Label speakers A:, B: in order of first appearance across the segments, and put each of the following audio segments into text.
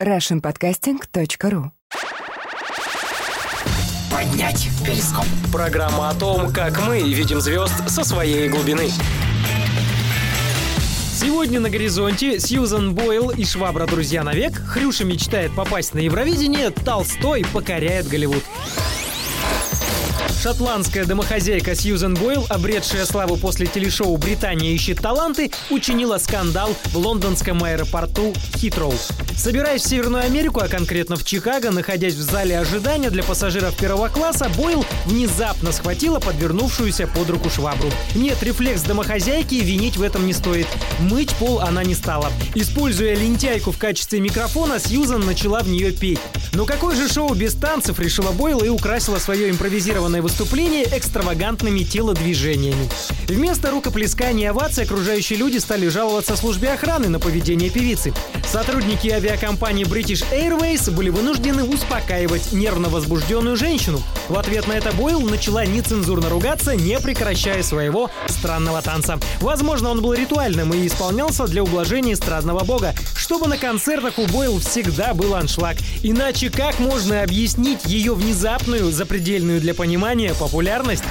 A: russianpodcasting.ru
B: Поднять перископ.
C: Программа о том, как мы видим звезд со своей глубины. Сегодня на горизонте Сьюзан Бойл и Швабра друзья навек, Хрюша мечтает попасть на Евровидение, Толстой покоряет Голливуд. Шотландская домохозяйка Сьюзен Бойл, обретшая славу после телешоу «Британия ищет таланты», учинила скандал в лондонском аэропорту Хитроу. Собираясь в Северную Америку, а конкретно в Чикаго, находясь в зале ожидания для пассажиров первого класса, Бойл внезапно схватила подвернувшуюся под руку швабру. Нет, рефлекс домохозяйки винить в этом не стоит. Мыть пол она не стала. Используя лентяйку в качестве микрофона, Сьюзан начала в нее петь. Но какое же шоу без танцев, решила Бойл и украсила свое импровизированное выступление экстравагантными телодвижениями. Вместо рукоплескания и оваций окружающие люди стали жаловаться службе охраны на поведение певицы. Сотрудники авиакомпании British Airways были вынуждены успокаивать нервно возбужденную женщину. В ответ на это Бойл начала нецензурно ругаться, не прекращая своего странного танца. Возможно, он был ритуальным и исполнялся для ублажения эстрадного бога, чтобы на концертах у Бойл всегда был аншлаг. Иначе как можно объяснить ее внезапную, запредельную для понимания популярность?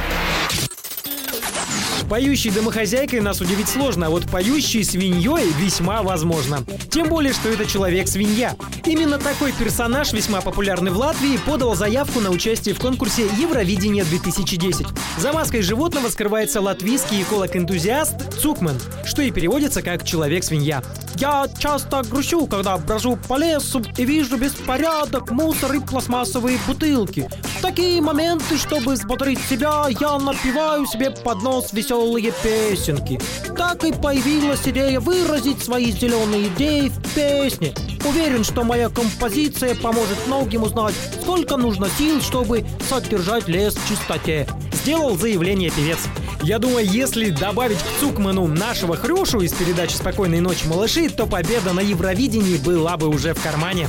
C: Поющей домохозяйкой нас удивить сложно, а вот поющей свиньей весьма возможно. Тем более, что это человек-свинья. Именно такой персонаж, весьма популярный в Латвии, подал заявку на участие в конкурсе Евровидение 2010. За маской животного скрывается латвийский эколог-энтузиаст Цукман, что и переводится как «человек-свинья». Я часто грущу, когда брожу по лесу и вижу беспорядок, мусор и пластмассовые бутылки. В такие моменты, чтобы взбодрить себя, я напиваю себе под нос веселые песенки. Так и появилась идея выразить свои зеленые идеи в песне. Уверен, что моя композиция поможет многим узнать, сколько нужно сил, чтобы содержать лес в чистоте. Сделал заявление певец. Я думаю, если добавить к Цукману нашего Хрюшу из передачи «Спокойной ночи, малыши», то победа на Евровидении была бы уже в кармане.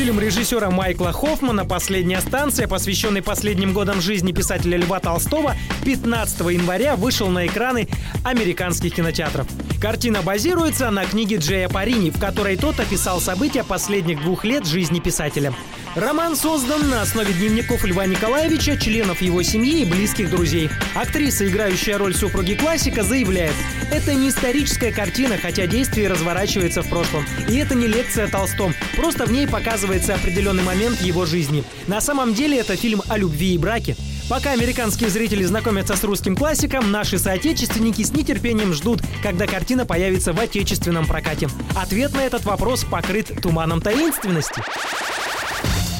C: Фильм режиссера Майкла Хоффмана «Последняя станция», посвященный последним годам жизни писателя Льва Толстого, 15 января вышел на экраны американских кинотеатров. Картина базируется на книге Джея Парини, в которой тот описал события последних двух лет жизни писателя. Роман создан на основе дневников Льва Николаевича, членов его семьи и близких друзей. Актриса, играющая роль супруги классика, заявляет, это не историческая картина, хотя действие разворачивается в прошлом. И это не лекция о Толстом, просто в ней показывается определенный момент его жизни. На самом деле это фильм о любви и браке. Пока американские зрители знакомятся с русским классиком, наши соотечественники с нетерпением ждут, когда картина появится в отечественном прокате. Ответ на этот вопрос покрыт туманом таинственности.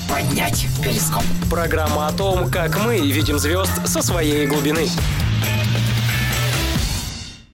B: Поднять перископ.
C: Программа о том, как мы видим звезд со своей глубины.